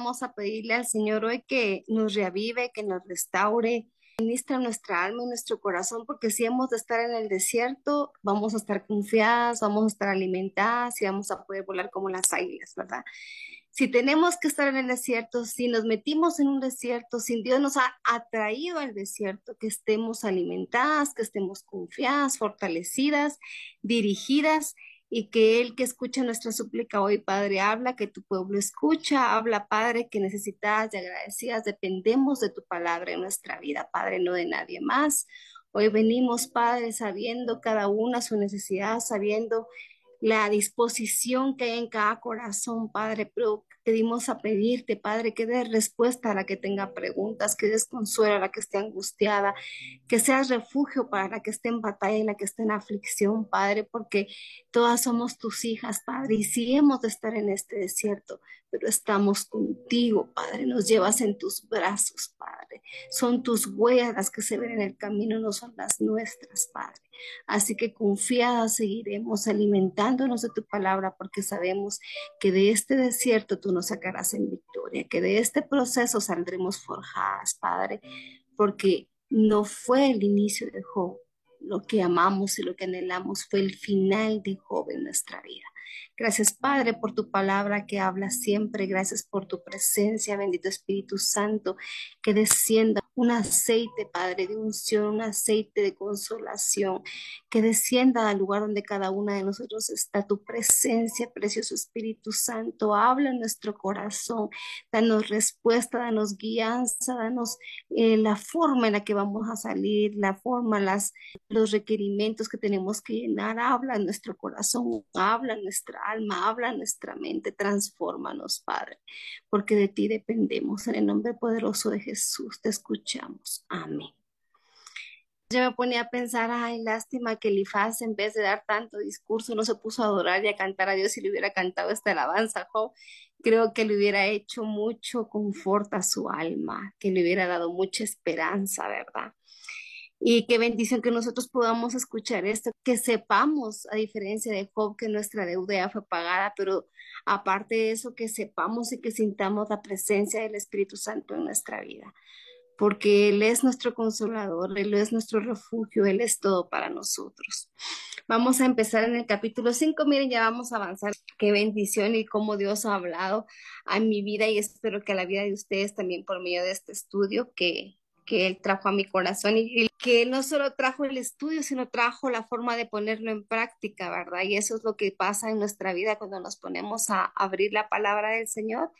Vamos a pedirle al Señor hoy que nos reavive, que nos restaure, ministra nuestra alma y nuestro corazón, porque si hemos de estar en el desierto, vamos a estar confiadas, vamos a estar alimentadas y vamos a poder volar como las águilas, ¿verdad? Si tenemos que estar en el desierto, si nos metimos en un desierto, si Dios nos ha atraído al desierto, que estemos alimentadas, que estemos confiadas, fortalecidas, dirigidas y que el que escucha nuestra súplica hoy, Padre, habla, que tu pueblo escucha, habla, Padre, que necesitadas y agradecidas dependemos de tu palabra en nuestra vida, Padre, no de nadie más. Hoy venimos, Padre, sabiendo cada una su necesidad, sabiendo la disposición que hay en cada corazón, Padre, pero pedimos a pedirte, Padre, que des respuesta a la que tenga preguntas, que des consuelo a la que esté angustiada, que seas refugio para la que esté en batalla y la que esté en aflicción, Padre, porque todas somos tus hijas, Padre, y si hemos de estar en este desierto, pero estamos contigo, Padre, nos llevas en tus brazos. Son tus huellas las que se ven en el camino, no son las nuestras, Padre. Así que confiadas seguiremos alimentándonos de tu palabra porque sabemos que de este desierto tú nos sacarás en victoria, que de este proceso saldremos forjadas, Padre, porque no fue el inicio de Job. Lo que amamos y lo que anhelamos fue el final de Job en nuestra vida. Gracias, Padre, por tu palabra que habla siempre. Gracias por tu presencia, bendito Espíritu Santo, que descienda un aceite, Padre, de unción, un aceite de consolación, que descienda al lugar donde cada una de nosotros está. Tu presencia, precioso Espíritu Santo, habla en nuestro corazón. Danos respuesta, danos guianza, danos eh, la forma en la que vamos a salir, la forma, las, los requerimientos que tenemos que llenar. Habla en nuestro corazón, habla en nuestra alma, habla nuestra mente, transfórmanos, Padre, porque de ti dependemos. En el nombre poderoso de Jesús te escuchamos. Amén. Yo me ponía a pensar, ay, lástima que Elifaz en vez de dar tanto discurso no se puso a adorar y a cantar a Dios y le hubiera cantado esta alabanza, Job. Creo que le hubiera hecho mucho confort a su alma, que le hubiera dado mucha esperanza, ¿verdad? Y qué bendición que nosotros podamos escuchar esto, que sepamos, a diferencia de Job, que nuestra deuda ya fue pagada, pero aparte de eso, que sepamos y que sintamos la presencia del Espíritu Santo en nuestra vida, porque Él es nuestro consolador, Él es nuestro refugio, Él es todo para nosotros. Vamos a empezar en el capítulo 5, miren, ya vamos a avanzar. Qué bendición y cómo Dios ha hablado a mi vida y espero que a la vida de ustedes también por medio de este estudio, que que Él trajo a mi corazón y, que no solo trajo el estudio, sino trajo la forma de ponerlo en práctica, ¿verdad? Y eso es lo que pasa en nuestra vida cuando nos ponemos a abrir la palabra del Señor.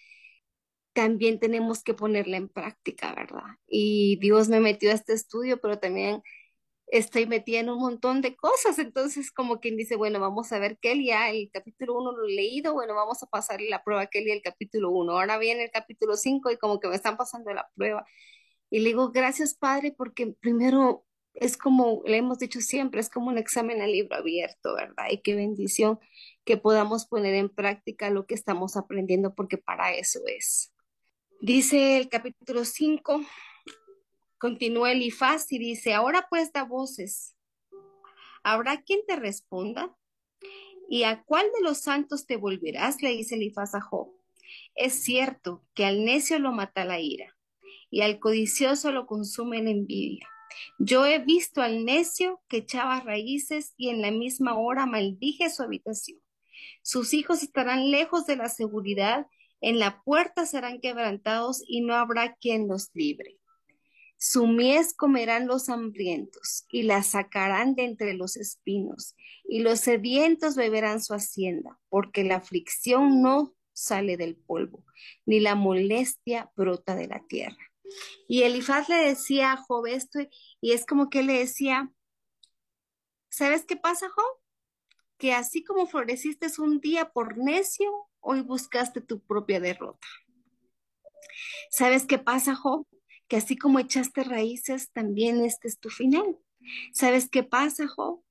También tenemos que ponerla en práctica, ¿verdad? Y Dios me metió a este estudio, pero también estoy metida en un montón de cosas, entonces como quien dice, bueno, vamos a ver Kelly, ya el capítulo 1 lo he leído, bueno, vamos a pasarle la prueba a Kelly el capítulo 1, ahora viene el capítulo 5 y como que me están pasando la prueba y le digo, gracias Padre, porque primero es como le hemos dicho siempre, es como un examen a libro abierto, ¿verdad? Y qué bendición que podamos poner en práctica lo que estamos aprendiendo, porque para eso es. Dice el capítulo 5, continúa Elifaz y dice, ahora pues da voces. ¿Habrá quien te responda? ¿Y a cuál de los santos te volverás? Le dice Elifaz a Job. Es cierto que al necio lo mata la ira y al codicioso lo consume la envidia. Yo he visto al necio que echaba raíces y en la misma hora maldije su habitación. Sus hijos estarán lejos de la seguridad, en la puerta serán quebrantados y no habrá quien los libre. Su mies comerán los hambrientos y la sacarán de entre los espinos, y los sedientos beberán su hacienda, porque la aflicción no sale del polvo, ni la molestia brota de la tierra. Y Elifaz le decía a Job esto, y es como que le decía, ¿sabes qué pasa, Job? Que así como floreciste un día por necio, hoy buscaste tu propia derrota. ¿Sabes qué pasa, Job? Que así como echaste raíces, también este es tu final. ¿Sabes qué pasa, Job?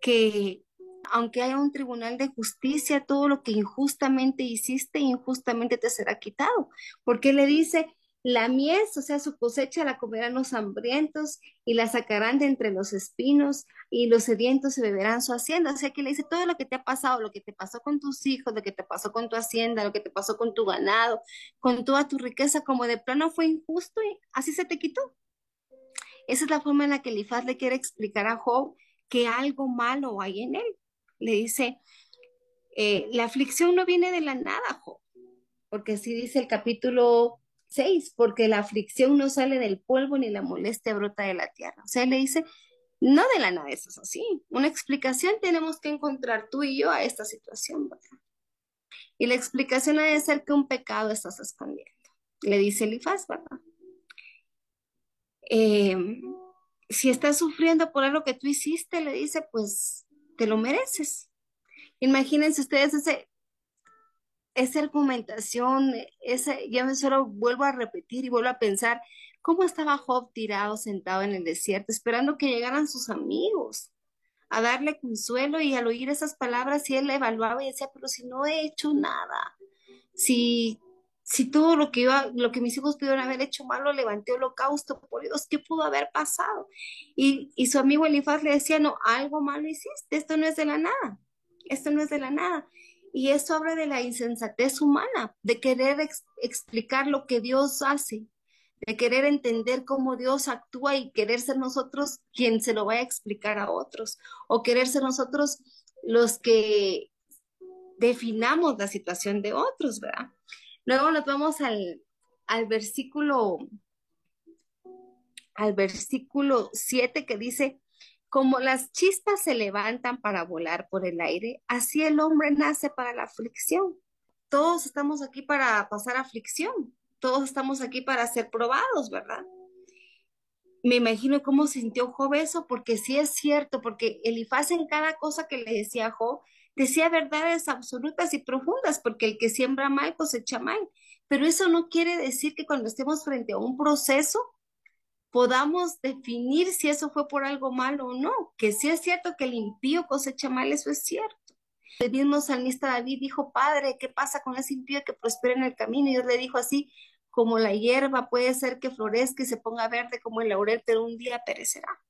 Que aunque haya un tribunal de justicia, todo lo que injustamente hiciste, injustamente te será quitado. Porque le dice, La mies, o sea, su cosecha la comerán los hambrientos y la sacarán de entre los espinos y los sedientos se beberán su hacienda. O sea, que le dice todo lo que te ha pasado, lo que te pasó con tus hijos, lo que te pasó con tu hacienda, lo que te pasó con tu ganado, con toda tu riqueza, como de plano fue injusto y así se te quitó. Esa es la forma en la que Elifaz le quiere explicar a Job que algo malo hay en él. Le dice, eh, la aflicción no viene de la nada, Job, porque así dice el capítulo 6, porque la aflicción no sale del polvo ni la molestia brota de la tierra. O sea, le dice, no de la nada, eso es así. Una explicación tenemos que encontrar tú y yo a esta situación, ¿verdad? Y la explicación ha de ser que un pecado estás escondiendo. Le dice Elifaz, ¿verdad? Eh, si estás sufriendo por algo que tú hiciste, le dice, pues te lo mereces. Imagínense ustedes ese, esa argumentación, esa, ya solo vuelvo a repetir y vuelvo a pensar, ¿cómo estaba Job tirado, sentado en el desierto, esperando que llegaran sus amigos a darle consuelo y al oír esas palabras, y él evaluaba y decía, pero si no he hecho nada, si si todo lo que iba, lo que mis hijos pudieron haber hecho mal lo levanté holocausto, por Dios, ¿qué pudo haber pasado? Y, y su amigo Elifaz le decía, no, algo malo hiciste, esto no es de la nada, esto no es de la nada. Y eso habla de la insensatez humana, de querer explicar lo que Dios hace, de querer entender cómo Dios actúa y querer ser nosotros quien se lo vaya a explicar a otros, o querer ser nosotros los que definamos la situación de otros, ¿verdad? Luego nos vamos al, al versículo, al versículo 7 que dice, como las chispas se levantan para volar por el aire, así el hombre nace para la aflicción. Todos estamos aquí para pasar aflicción, todos estamos aquí para ser probados, ¿verdad? Me imagino cómo sintió Job eso, porque sí es cierto, porque Elifaz en cada cosa que le decía a Job, decía verdades absolutas y profundas, porque el que siembra mal cosecha mal. Pero eso no quiere decir que cuando estemos frente a un proceso podamos definir si eso fue por algo malo o no, que sí es cierto que el impío cosecha mal, eso es cierto. El mismo salmista David dijo, Padre, ¿qué pasa con ese impío que prospera en el camino? Y Dios le dijo así, como la hierba puede ser que florezca y se ponga verde como el laurel, pero un día perecerá.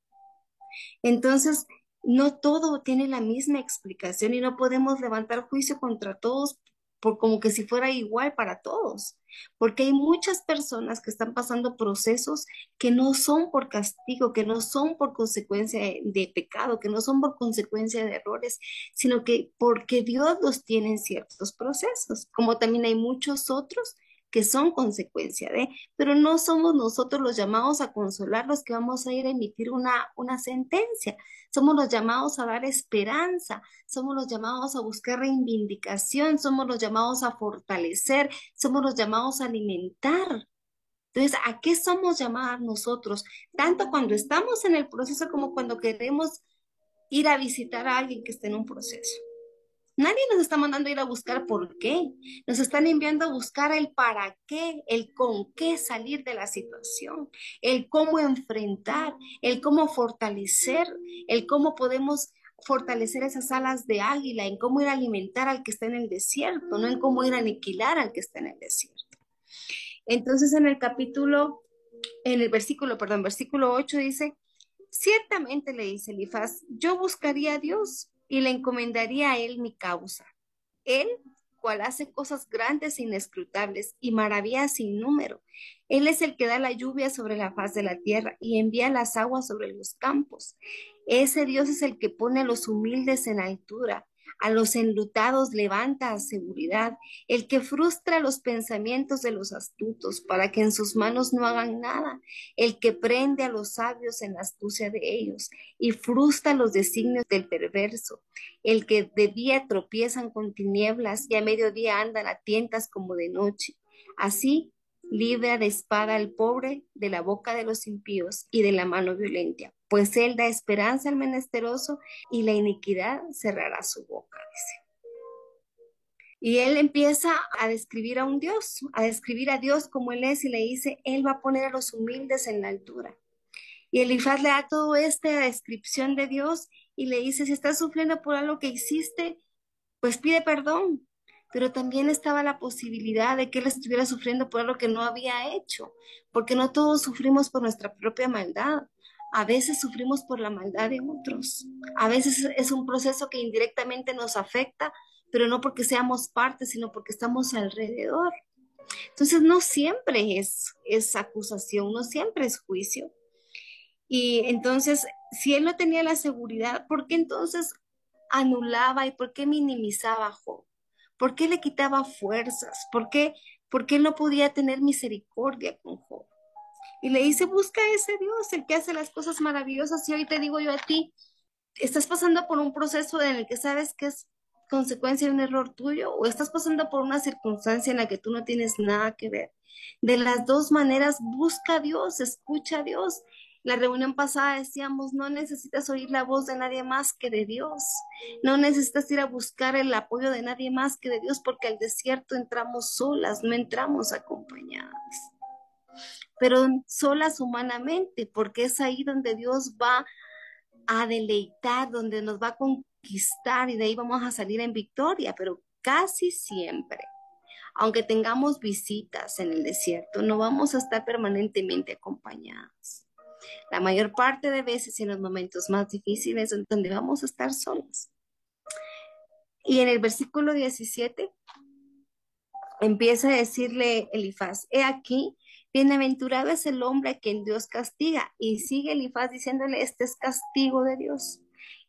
Entonces, no todo tiene la misma explicación y no podemos levantar juicio contra todos por como que si fuera igual para todos, porque hay muchas personas que están pasando procesos que no son por castigo, que no son por consecuencia de, pecado, que no son por consecuencia de errores, sino que porque Dios los tiene en ciertos procesos, como también hay muchos otros que son consecuencia de, pero no somos nosotros los llamados a consolar los que vamos a ir a emitir una, una sentencia, somos los llamados a dar esperanza, somos los llamados a buscar reivindicación, somos los llamados a fortalecer, somos los llamados a alimentar. Entonces, ¿a qué somos llamados nosotros? Tanto cuando estamos en el proceso como cuando queremos ir a visitar a alguien que esté en un proceso. Nadie nos está mandando a ir a buscar por qué. Nos están enviando a buscar el para qué, el con qué salir de la situación, el cómo enfrentar, el cómo fortalecer, el cómo podemos fortalecer esas alas de águila, en cómo ir a alimentar al que está en el desierto, no en cómo ir a aniquilar al que está en el desierto. Entonces en el capítulo, en el versículo, perdón, versículo 8 dice, ciertamente le dice Elifaz, yo buscaría a Dios y le encomendaría a él mi causa. Él, cual hace cosas grandes e inescrutables y maravillas sin número. Él es el que da la lluvia sobre la faz de la tierra y envía las aguas sobre los campos. Ese Dios es el que pone a los humildes en altura a los enlutados levanta a seguridad, el que frustra los pensamientos de los astutos para que en sus manos no hagan nada, el que prende a los sabios en la astucia de ellos y frustra los designios del perverso, el que de día tropiezan con tinieblas y a mediodía andan a tientas como de noche. Así libra de espada al pobre de la boca de los impíos y de la mano violenta, pues él da esperanza al menesteroso y la iniquidad cerrará su boca, dice. Y él empieza a describir a un Dios, a describir a Dios como él es y le dice, él va a poner a los humildes en la altura. Y Elifaz le da todo esta descripción de Dios y le dice, si estás sufriendo por algo que hiciste, pues pide perdón, pero también estaba la posibilidad de que él estuviera sufriendo por algo que no había hecho, porque no todos sufrimos por nuestra propia maldad. A veces sufrimos por la maldad de otros. A veces es un proceso que indirectamente nos afecta, pero no porque seamos parte, sino porque estamos alrededor. Entonces, no siempre es, es acusación, no siempre es juicio. Y entonces, si él no tenía la seguridad, ¿por qué entonces anulaba y por qué minimizaba a Job? ¿Por qué le quitaba fuerzas? ¿Por qué, por qué no podía tener misericordia con Job? Y le dice, busca ese Dios, el que hace las cosas maravillosas. Y hoy te digo yo a ti, estás pasando por un proceso en el que sabes que es consecuencia de un error tuyo o estás pasando por una circunstancia en la que tú no tienes nada que ver. De las dos maneras, busca a Dios, escucha a Dios. La reunión pasada decíamos, no necesitas oír la voz de nadie más que de Dios. No necesitas ir a buscar el apoyo de nadie más que de Dios porque al desierto entramos solas, no entramos acompañadas. Pero solas humanamente, porque es ahí donde Dios va a deleitar, donde nos va a conquistar y de ahí vamos a salir en victoria, pero casi siempre, aunque tengamos visitas en el desierto, no vamos a estar permanentemente acompañados. La mayor parte de veces en los momentos más difíciles donde vamos a estar solos. Y en el versículo 17 empieza a decirle Elifaz, he aquí, bienaventurado es el hombre a quien Dios castiga. Y sigue Elifaz diciéndole, este es castigo de Dios.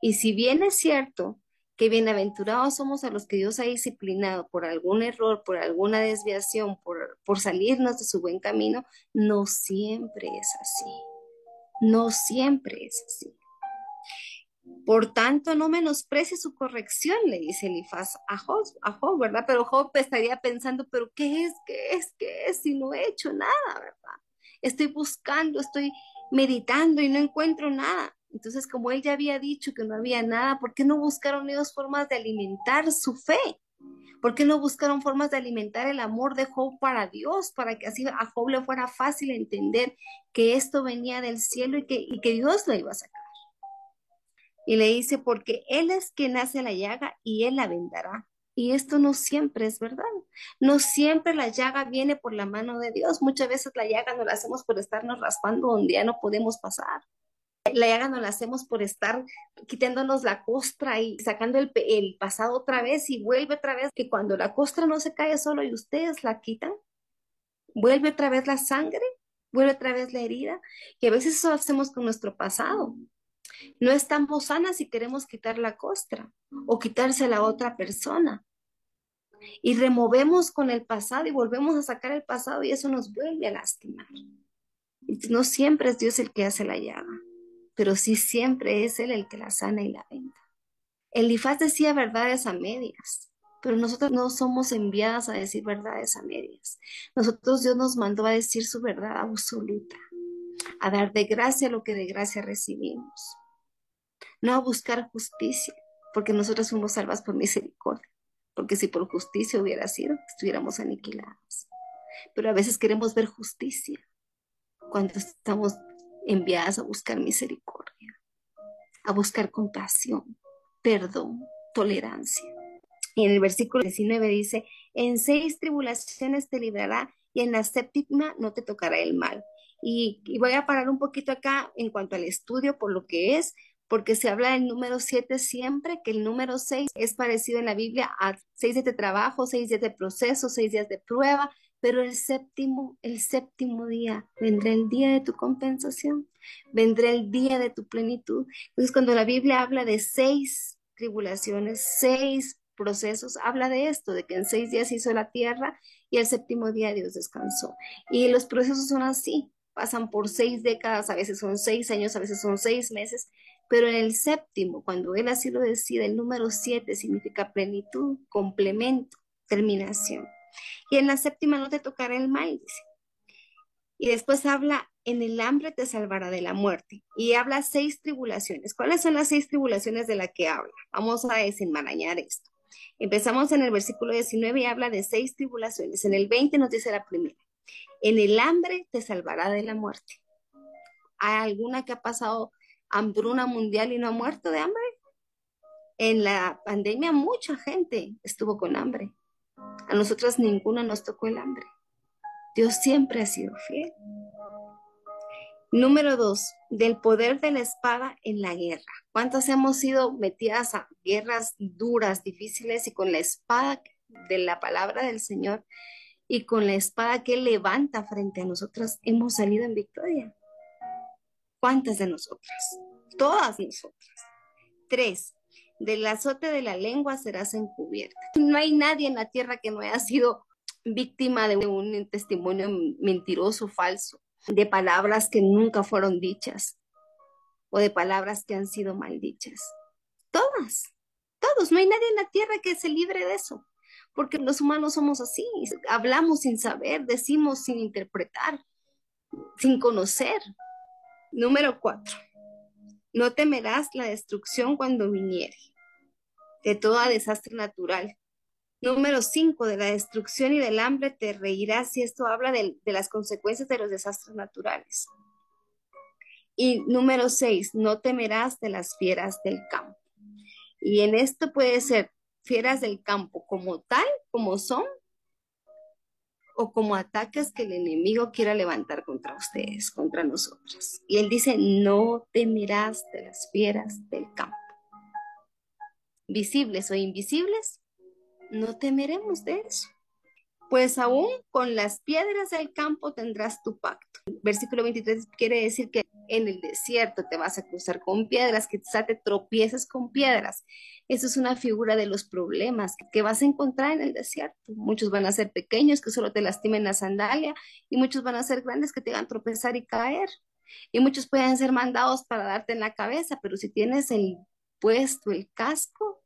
Y si bien es cierto que bienaventurados somos a los que Dios ha disciplinado por algún error, por alguna desviación, por, por salirnos de su buen camino, no siempre es así. No siempre es así. Por tanto, no menosprecie su corrección, le dice Elifaz a Job, a Job, ¿verdad? Pero Job estaría pensando, pero ¿qué es? ¿Qué es? ¿Qué es? Si no he hecho nada, ¿verdad? Estoy buscando, estoy meditando y no encuentro nada. Entonces, como él ya había dicho que no había nada, ¿por qué no buscaron ellos formas de alimentar su fe? ¿Por qué no buscaron formas de alimentar el amor de Job para Dios, para que así a Job le fuera fácil entender que esto venía del cielo y que, y que Dios lo iba a sacar? Y le dice, porque Él es quien hace la llaga y Él la vendará. Y esto no siempre es verdad. No siempre la llaga viene por la mano de Dios. Muchas veces la llaga no la hacemos por estarnos raspando donde ya no podemos pasar la llaga no la hacemos por estar quitándonos la costra y sacando el, el, pasado otra vez y vuelve otra vez, que cuando la costra no se cae solo y ustedes la quitan, vuelve otra vez la sangre, vuelve otra vez la herida, y a veces eso hacemos con nuestro pasado. No estamos sanas y queremos quitar la costra o quitarse a otra persona. Y removemos con el pasado y volvemos a sacar el pasado y eso nos vuelve a lastimar. No siempre es Dios el que hace la llaga pero sí siempre es Él el que la sana y la venda. Elifaz decía verdades a medias, pero nosotros no somos enviadas a decir verdades a medias. Nosotros Dios nos mandó a decir su verdad absoluta, a dar de gracia lo que de gracia recibimos, no a buscar justicia, porque nosotros fuimos salvas por misericordia, porque si por justicia hubiera sido, estuviéramos aniquilados. Pero a veces queremos ver justicia cuando estamos enviadas a buscar misericordia, a buscar compasión, perdón, tolerancia. Y en el versículo 19 dice, en seis tribulaciones te librará y en la séptima no te tocará el mal. Y, voy a parar un poquito acá en cuanto al estudio por lo que es, porque se habla del número siete siempre, que el número seis es parecido en la Biblia a seis días de trabajo, seis días de proceso, seis días de prueba, pero el séptimo, el séptimo día, vendrá el día de tu compensación, vendrá el día de tu plenitud. Entonces, cuando la Biblia habla de seis tribulaciones, seis procesos, habla de esto, de que en seis días hizo la tierra y el séptimo día Dios descansó. Y los procesos son así, pasan por seis décadas, a veces son seis años, a veces son seis meses, pero en el séptimo, cuando Él así lo decide, el número siete significa plenitud, complemento, terminación. Y en la séptima no te tocará el mal, dice. Y después habla, en el hambre te salvará de la muerte. Y habla seis tribulaciones. ¿Cuáles son las seis tribulaciones de las que habla? Vamos a desenmarañar esto. Empezamos en el versículo 19 y habla de seis tribulaciones. En el 20 nos dice la primera. En el hambre te salvará de la muerte. ¿Hay alguna que ha pasado hambruna mundial y no ha muerto de hambre? En la pandemia mucha gente estuvo con hambre A nosotras ninguna nos tocó el hambre. Dios siempre ha sido fiel. Número dos, del poder de la espada en la guerra. ¿Cuántas hemos sido metidas a guerras duras, difíciles y con la espada de la palabra del Señor y con la espada que levanta frente a nosotras hemos salido en victoria? ¿Cuántas de nosotras? Todas nosotras. Tres, del azote de la lengua serás encubierta. No hay nadie en la tierra que no haya sido víctima de un testimonio mentiroso, falso de palabras que nunca fueron dichas o de palabras que han sido maldichas. Todas, todos, no hay nadie en la tierra que se libre de eso, porque los humanos somos así, hablamos sin saber, decimos sin interpretar, sin conocer. Número cuatro, no temerás la destrucción cuando viniere, de toda desastre natural, Número 5, de la destrucción y del hambre te reirás y esto habla de, las consecuencias de los desastres naturales. Y número 6, no temerás de las fieras del campo. Y en esto puede ser fieras del campo como tal, como son, o como ataques que el enemigo quiera levantar contra ustedes, contra nosotros. Y él dice, no temerás de las fieras del campo. Visibles o invisibles, no temeremos de eso. Pues aún con las piedras del campo tendrás tu pacto. Versículo 23 quiere decir que en el desierto te vas a cruzar con piedras, que quizá te tropieces con piedras. Eso es una figura de los problemas que vas a encontrar en el desierto. Muchos van a ser pequeños que solo te lastimen la sandalia y muchos van a ser grandes que te hagan tropezar y caer. Y muchos pueden ser mandados para darte en la cabeza, pero si tienes el puesto, el casco,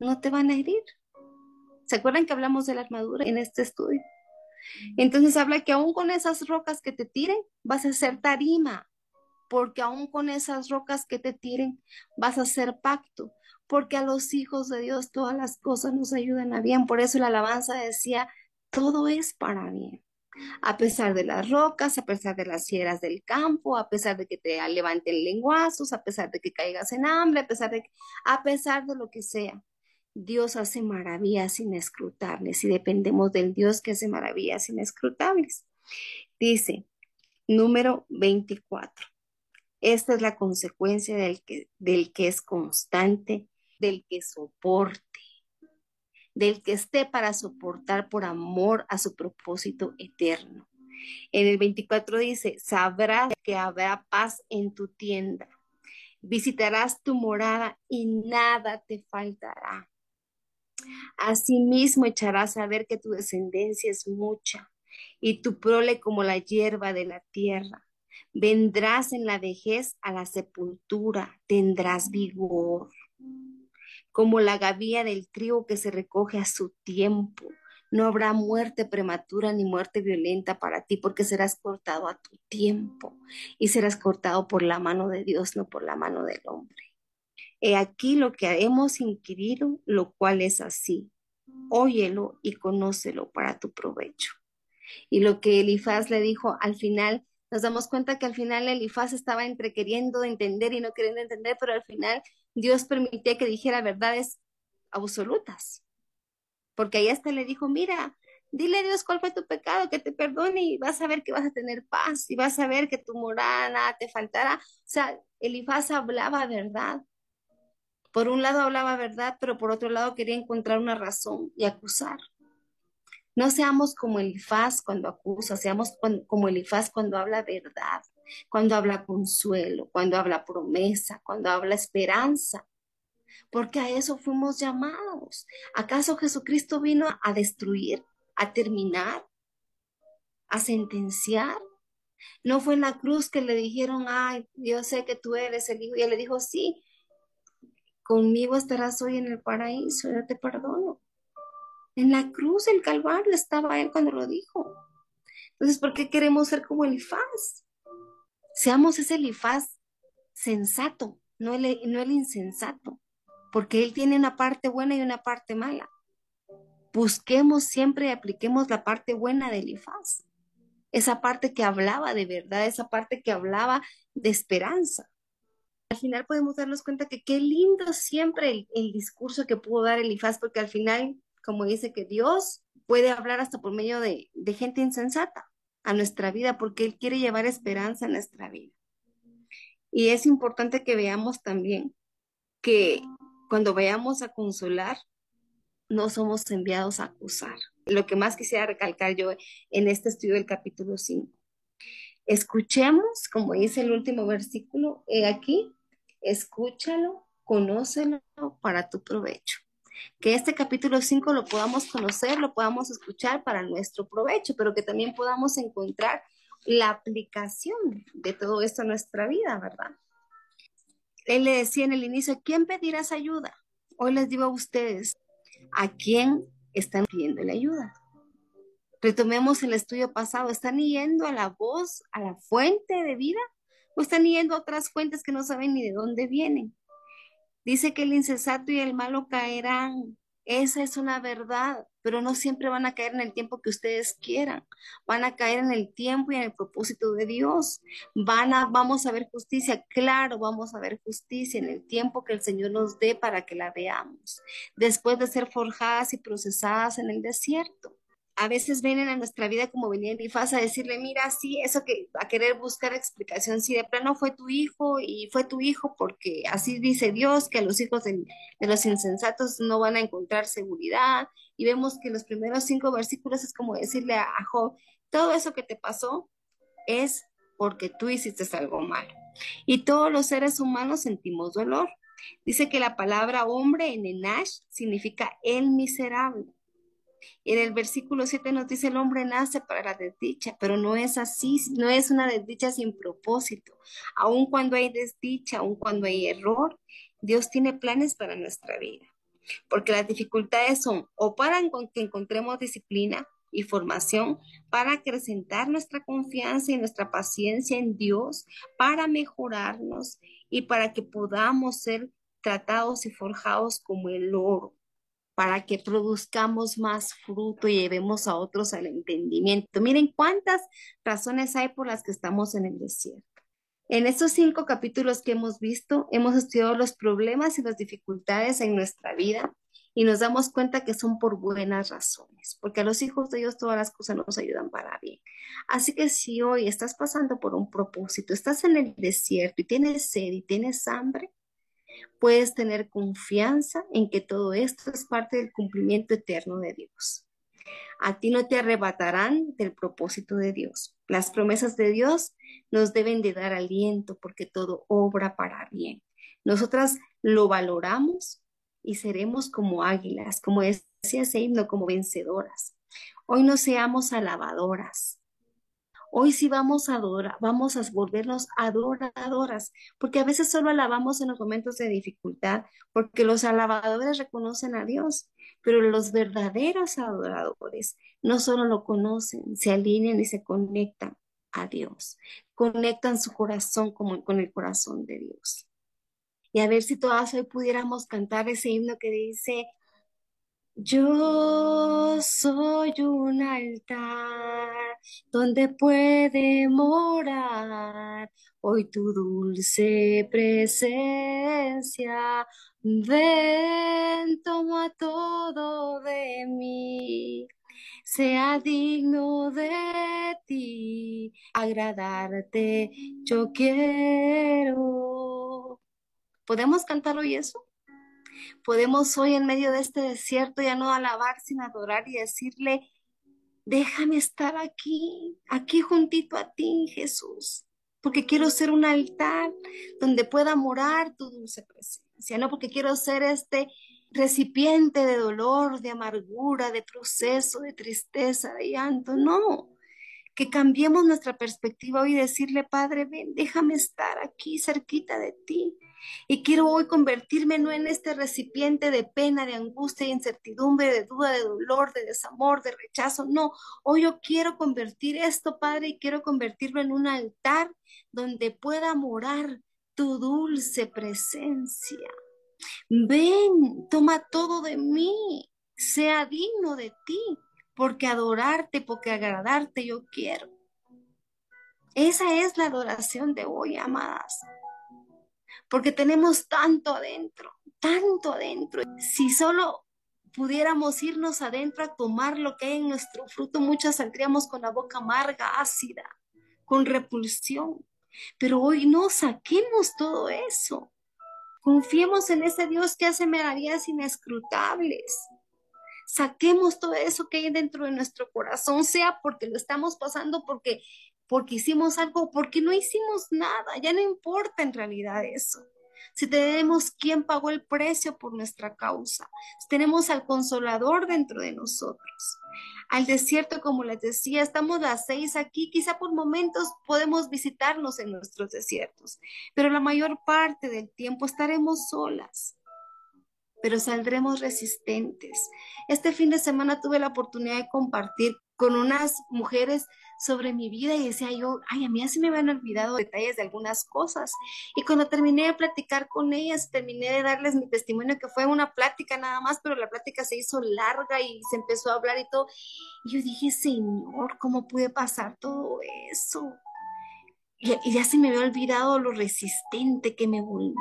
no te van a herir. ¿Se acuerdan que hablamos de la armadura en este estudio? Entonces habla que aún con esas rocas que te tiren, vas a hacer tarima, porque aún con esas rocas que te tiren, vas a hacer pacto, porque a los hijos de Dios todas las cosas nos ayudan a bien. Por eso la alabanza decía, todo es para bien. A pesar de las rocas, a pesar de las fieras del campo, a pesar de que te levanten lenguazos, a pesar de que caigas en hambre, a pesar de, a pesar de lo que sea. Dios hace maravillas inescrutables y dependemos del Dios que hace maravillas inescrutables. Dice, número 24. Esta es la consecuencia del que, del que es constante, del que soporte, del que esté para soportar por amor a su propósito eterno. En el 24 dice, sabrás que habrá paz en tu tienda, visitarás tu morada y nada te faltará. Asimismo echarás a ver que tu descendencia es mucha y tu prole como la hierba de la tierra. Vendrás en la vejez a la sepultura, tendrás vigor, como la gavía del trigo que se recoge a su tiempo. No habrá muerte prematura ni muerte violenta para ti, porque serás cortado a tu tiempo y serás cortado por la mano de Dios, no por la mano del hombre. He aquí lo que hemos inquirido, lo cual es así. Óyelo y conócelo para tu provecho. Y lo que Elifaz le dijo al final, nos damos cuenta que al final Elifaz estaba entre queriendo entender y no queriendo entender, pero al final Dios permitía que dijera verdades absolutas. Porque ahí hasta le dijo, mira, dile a Dios cuál fue tu pecado, que te perdone y vas a ver que vas a tener paz y vas a ver que tu morada te faltará. O sea, Elifaz hablaba verdad. Por un lado hablaba verdad, pero por otro lado quería encontrar una razón y acusar. No seamos como Elifaz cuando acusa, seamos como Elifaz cuando habla verdad, cuando habla consuelo, cuando habla promesa, cuando habla esperanza. Porque a eso fuimos llamados. ¿Acaso Jesucristo vino a destruir, a terminar, a sentenciar? No fue en la cruz que le dijeron, ay, yo sé que tú eres el hijo. Y él le dijo, sí, conmigo estarás hoy en el paraíso, yo te perdono. En la cruz del Calvario estaba él cuando lo dijo. Entonces, ¿por qué queremos ser como Elifaz? Seamos ese Elifaz sensato, no el, no el insensato, porque él tiene una parte buena y una parte mala. Busquemos siempre y apliquemos la parte buena de Elifaz, esa parte que hablaba de verdad, esa parte que hablaba de esperanza al final podemos darnos cuenta que qué lindo siempre el, discurso que pudo dar Elifaz, porque al final, como dice que Dios puede hablar hasta por medio de, gente insensata a nuestra vida, porque Él quiere llevar esperanza a nuestra vida. Y es importante que veamos también que cuando vayamos a consolar, no somos enviados a acusar. Lo que más quisiera recalcar yo en este estudio del capítulo 5. Escuchemos, como dice el último versículo, aquí, escúchalo, conócelo para tu provecho. Que este capítulo 5 lo podamos conocer, lo podamos escuchar para nuestro provecho, pero que también podamos encontrar la aplicación de todo esto en nuestra vida, ¿verdad? Él le decía en el inicio, ¿quién pedirás ayuda? Hoy les digo a ustedes, ¿a quién están pidiendo la ayuda? Retomemos el estudio pasado, ¿están yendo a la voz, a la fuente de vida? ¿O están yendo a otras fuentes que no saben ni de dónde vienen? Dice que el insensato y el malo caerán. Esa es una verdad, pero no siempre van a caer en el tiempo que ustedes quieran. Van a caer en el tiempo y en el propósito de Dios. Van a, vamos a ver justicia, claro, vamos a ver justicia en el tiempo que el Señor nos dé para que la veamos. Después de ser forjadas y procesadas en el desierto a veces vienen a nuestra vida como venía Elifaz a decirle, mira, sí, eso que a querer buscar explicación, si de plano fue tu hijo y fue tu hijo porque así dice Dios, que a los hijos de, los insensatos no van a encontrar seguridad. Y vemos que los primeros cinco versículos es como decirle a, a Job, todo eso que te pasó es porque tú hiciste algo malo. Y todos los seres humanos sentimos dolor. Dice que la palabra hombre en Enash significa el miserable. Y en el versículo 7 nos dice, el hombre nace para la desdicha, pero no es así, no es una desdicha sin propósito. Aun cuando hay desdicha, aun cuando hay error, Dios tiene planes para nuestra vida. Porque las dificultades son o para que encontremos disciplina y formación, para acrecentar nuestra confianza y nuestra paciencia en Dios, para mejorarnos y para que podamos ser tratados y forjados como el oro para que produzcamos más fruto y llevemos a otros al entendimiento. Miren cuántas razones hay por las que estamos en el desierto. En estos cinco capítulos que hemos visto, hemos estudiado los problemas y las dificultades en nuestra vida y nos damos cuenta que son por buenas razones, porque a los hijos de Dios todas las cosas nos ayudan para bien. Así que si hoy estás pasando por un propósito, estás en el desierto y tienes sed y tienes hambre, puedes tener confianza en que todo esto es parte del cumplimiento eterno de Dios. A ti no te arrebatarán del propósito de Dios. Las promesas de Dios nos deben de dar aliento porque todo obra para bien. Nosotras lo valoramos y seremos como águilas, como decía ese himno, como vencedoras. Hoy no seamos alabadoras, Hoy sí vamos a adorar, vamos a volvernos adoradoras, porque a veces solo alabamos en los momentos de dificultad, porque los alabadores reconocen a Dios, pero los verdaderos adoradores no solo lo conocen, se alinean y se conectan a Dios, conectan su corazón como con el corazón de Dios. Y a ver si todas hoy pudiéramos cantar ese himno que dice, yo soy un altar donde puede morar hoy tu dulce presencia. Ven, toma todo de mí, sea digno de ti, agradarte yo quiero. ¿Podemos cantar hoy eso? Podemos hoy en medio de este desierto ya no alabar, sin adorar y decirle, déjame estar aquí, aquí juntito a ti, Jesús, porque quiero ser un altar donde pueda morar tu dulce presencia, no porque quiero ser este recipiente de dolor, de amargura, de proceso, de tristeza, de llanto, no. Que cambiemos nuestra perspectiva hoy y decirle, Padre, ven, déjame estar aquí cerquita de ti y quiero hoy convertirme no en este recipiente de pena, de angustia, de incertidumbre, de duda, de dolor, de desamor, de rechazo. No, hoy yo quiero convertir esto, Padre, y quiero convertirlo en un altar donde pueda morar tu dulce presencia. Ven, toma todo de mí, sea digno de ti, porque adorarte, porque agradarte yo quiero. Esa es la adoración de hoy, amadas porque tenemos tanto adentro, tanto adentro. Si solo pudiéramos irnos adentro a tomar lo que hay en nuestro fruto, muchas saldríamos con la boca amarga, ácida, con repulsión. Pero hoy no saquemos todo eso. Confiemos en ese Dios que hace maravillas inescrutables. Saquemos todo eso que hay dentro de nuestro corazón, sea porque lo estamos pasando, porque, porque hicimos algo, porque no hicimos nada. Ya no importa en realidad eso si tenemos quien pagó el precio por nuestra causa, si tenemos al consolador dentro de nosotros. Al desierto, como les decía, estamos las seis aquí, quizá por momentos podemos visitarnos en nuestros desiertos, pero la mayor parte del tiempo estaremos solas pero saldremos resistentes. Este fin de semana tuve la oportunidad de compartir con unas mujeres sobre mi vida y decía yo, ay, a mí así me habían olvidado detalles de algunas cosas. Y cuando terminé de platicar con ellas, terminé de darles mi testimonio, que fue una plática nada más, pero la plática se hizo larga y se empezó a hablar y todo. Y yo dije, Señor, ¿cómo pude pasar todo eso? Y, y ya se me había olvidado lo resistente que me volví.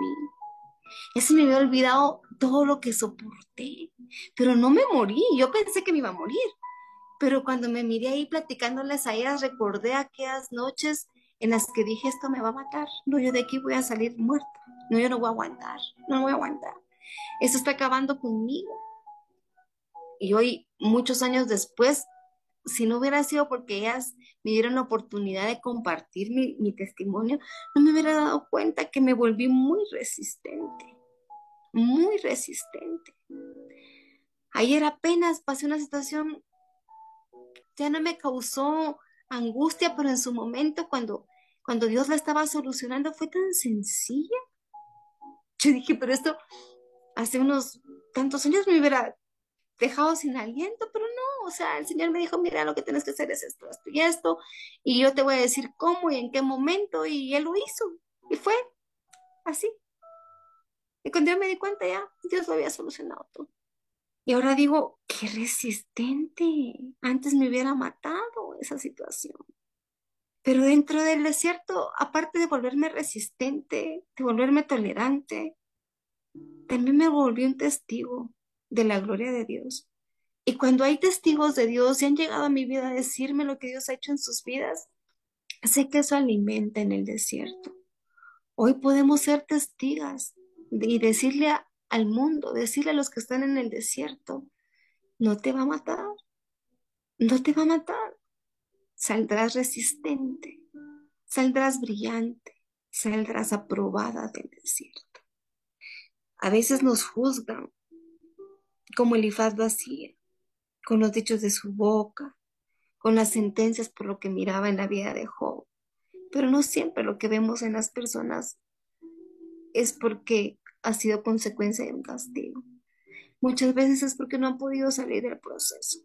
Ya se me había olvidado todo lo que soporté, pero no me morí, yo pensé que me iba a morir. Pero cuando me miré ahí platicándoles a ellas, recordé aquellas noches en las que dije, esto me va a matar. No, yo de aquí voy a salir muerta. No, yo no voy a aguantar. No voy a aguantar. Esto está acabando conmigo. Y hoy, muchos años después, si no hubiera sido porque ellas me dieron la oportunidad de compartir mi, mi testimonio, no me hubiera dado cuenta que me volví muy resistente. Muy resistente. Ayer apenas pasé una situación ya no me causó angustia, pero en su momento cuando, cuando Dios la estaba solucionando fue tan sencilla. Yo dije, pero esto hace unos tantos años me hubiera dejado sin aliento, pero no, o sea, el Señor me dijo, mira, lo que tienes que hacer es esto, y esto, y yo te voy a decir cómo y en qué momento, y Él lo hizo, y fue así. Y cuando yo me di cuenta ya, Dios lo había solucionado todo. Y ahora digo, qué resistente. Antes me hubiera matado esa situación. Pero dentro del desierto, aparte de volverme resistente, de volverme tolerante, también me volví un testigo de la gloria de Dios. Y cuando hay testigos de Dios y han llegado a mi vida a decirme lo que Dios ha hecho en sus vidas, sé que eso alimenta en el desierto. Hoy podemos ser testigas y decirle a, al mundo, decirle a los que están en el desierto, no te va a matar, no te va a matar. Saldrás resistente, saldrás brillante, saldrás aprobada del desierto. A veces nos juzgan, como Elifaz lo con los dichos de su boca, con las sentencias por lo que miraba en la vida de Job. Pero no siempre lo que vemos en las personas es porque ha sido consecuencia de un castigo. Muchas veces es porque no han podido salir del proceso,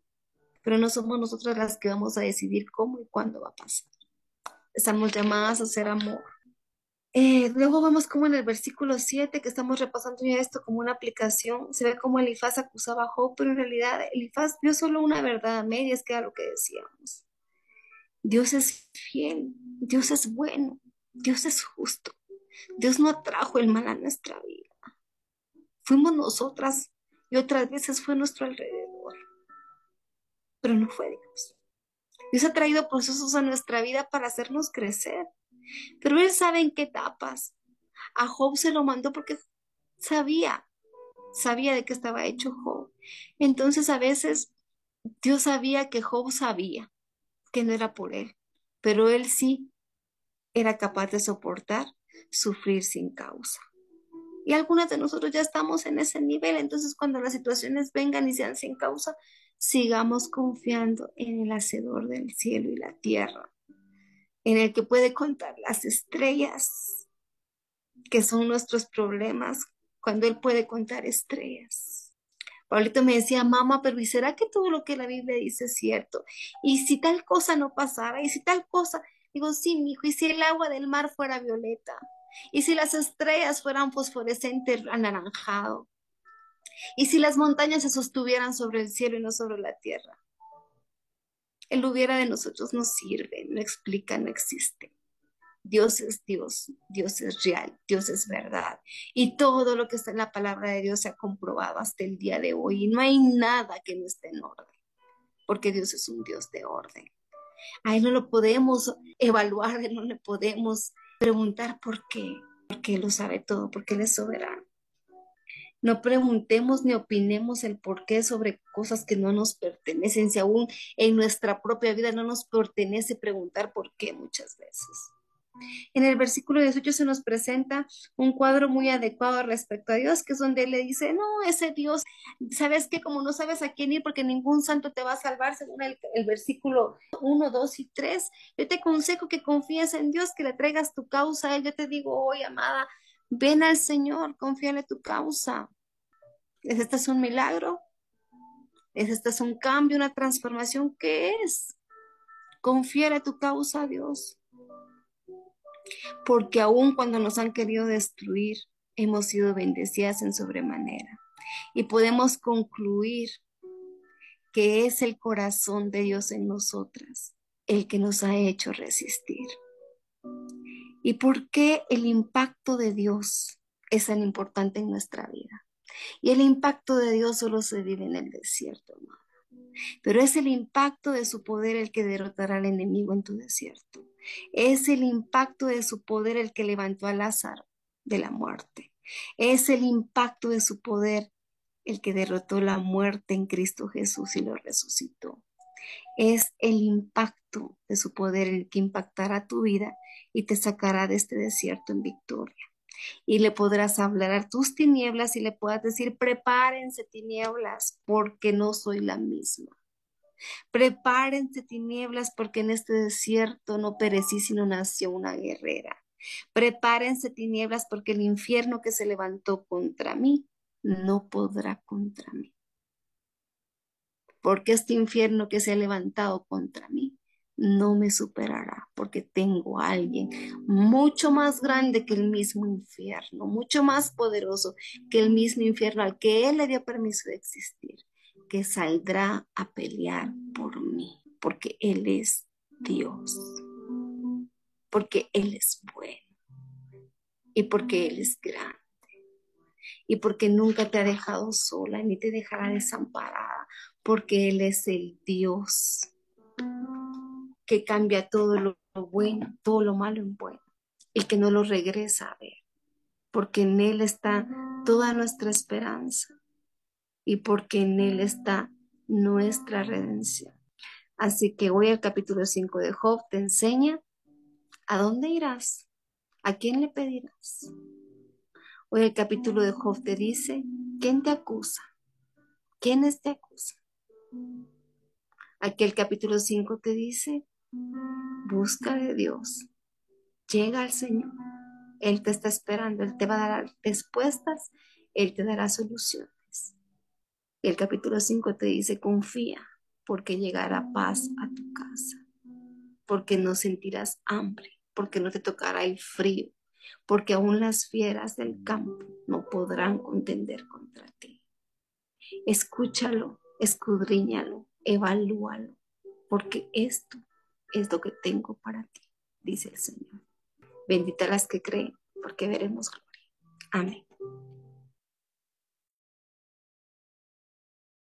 pero no somos nosotras las que vamos a decidir cómo y cuándo va a pasar. Estamos llamadas a ser amor. Eh, luego vamos como en el versículo 7, que estamos repasando ya esto como una aplicación, se ve como Elifaz acusaba a Job, pero en realidad Elifaz vio solo una verdad a medias, que era lo que decíamos. Dios es fiel, Dios es bueno, Dios es justo, Dios no trajo el mal a nuestra vida. Fuimos nosotras y otras veces fue nuestro alrededor. Pero no fue Dios. Dios ha traído procesos a nuestra vida para hacernos crecer. Pero Él sabe en qué etapas. A Job se lo mandó porque sabía, sabía de qué estaba hecho Job. Entonces a veces Dios sabía que Job sabía que no era por él, pero él sí era capaz de soportar sufrir sin causa. Y algunas de nosotros ya estamos en ese nivel, entonces cuando las situaciones vengan y sean sin causa, sigamos confiando en el Hacedor del cielo y la tierra, en el que puede contar las estrellas, que son nuestros problemas, cuando Él puede contar estrellas. Paulito me decía, mamá, pero ¿y será que todo lo que la Biblia dice es cierto? Y si tal cosa no pasara, y si tal cosa, digo, sí, mi hijo, y si el agua del mar fuera violeta, y si las estrellas fueran fosforescentes anaranjado, y si las montañas se sostuvieran sobre el cielo y no sobre la tierra, el hubiera de nosotros no sirve, no explica, no existe. Dios es Dios, Dios es real, Dios es verdad. Y todo lo que está en la palabra de Dios se ha comprobado hasta el día de hoy. Y no hay nada que no esté en orden, porque Dios es un Dios de orden. A Él no lo podemos evaluar, no le podemos preguntar por qué, porque Él lo sabe todo, porque Él es soberano. No preguntemos ni opinemos el por qué sobre cosas que no nos pertenecen, si aún en nuestra propia vida no nos pertenece preguntar por qué muchas veces. En el versículo 18 se nos presenta un cuadro muy adecuado respecto a Dios, que es donde él le dice, no, ese Dios, sabes que como no sabes a quién ir porque ningún santo te va a salvar, según el, versículo 1, 2 y 3, yo te aconsejo que confíes en Dios, que le traigas tu causa a él. Yo te digo hoy, amada, ven al Señor, confíale tu causa. ¿Es este es un milagro? ¿Es este es un cambio, una transformación? ¿Qué es? Confíale tu causa a Dios porque aun cuando nos han querido destruir, hemos sido bendecidas en sobremanera. Y podemos concluir que es el corazón de Dios en nosotras el que nos ha hecho resistir. ¿Y por qué el impacto de Dios es tan importante en nuestra vida? Y el impacto de Dios solo se vive en el desierto, Pero es el impacto de su poder el que derrotará al enemigo en tu desierto. Es el impacto de su poder el que levantó a Lázaro de la muerte. Es el impacto de su poder el que derrotó la muerte en Cristo Jesús y lo resucitó. Es el impacto de su poder el que impactará tu vida y te sacará de este desierto en victoria. Y le podrás hablar a tus tinieblas y le puedas decir, prepárense tinieblas, porque no soy la misma. Prepárense tinieblas porque en este desierto no perecí sino nació una guerrera. Prepárense tinieblas porque el infierno que se levantó contra mí no podrá contra mí. Porque este infierno que se ha levantado contra mí no me superará, porque tengo a alguien mucho más grande que el mismo infierno, mucho más poderoso que el mismo infierno al que Él le dio permiso de existir que saldrá a pelear por mí, porque Él es Dios, porque Él es bueno y porque Él es grande y porque nunca te ha dejado sola ni te dejará desamparada, porque Él es el Dios que cambia todo lo bueno, todo lo malo en bueno, y que no lo regresa a ver, porque en Él está toda nuestra esperanza y porque en Él está nuestra redención. Así que hoy el capítulo 5 de Job te enseña a dónde irás, a quién le pedirás. Hoy el capítulo de Job te dice, ¿quién te acusa? ¿Quiénes te acusan? Aquí el capítulo 5 te dice, busca de Dios, llega al Señor. Él te está esperando, Él te va a dar respuestas, Él te dará solución. El capítulo 5 te dice, confía, porque llegará paz a tu casa, porque no sentirás hambre, porque no te tocará el frío, porque aún las fieras del campo no podrán contender contra ti. Escúchalo, escudriñalo, evalúalo, porque esto es lo que tengo para ti, dice el Señor. Bendita las que creen, porque veremos gloria. Amén.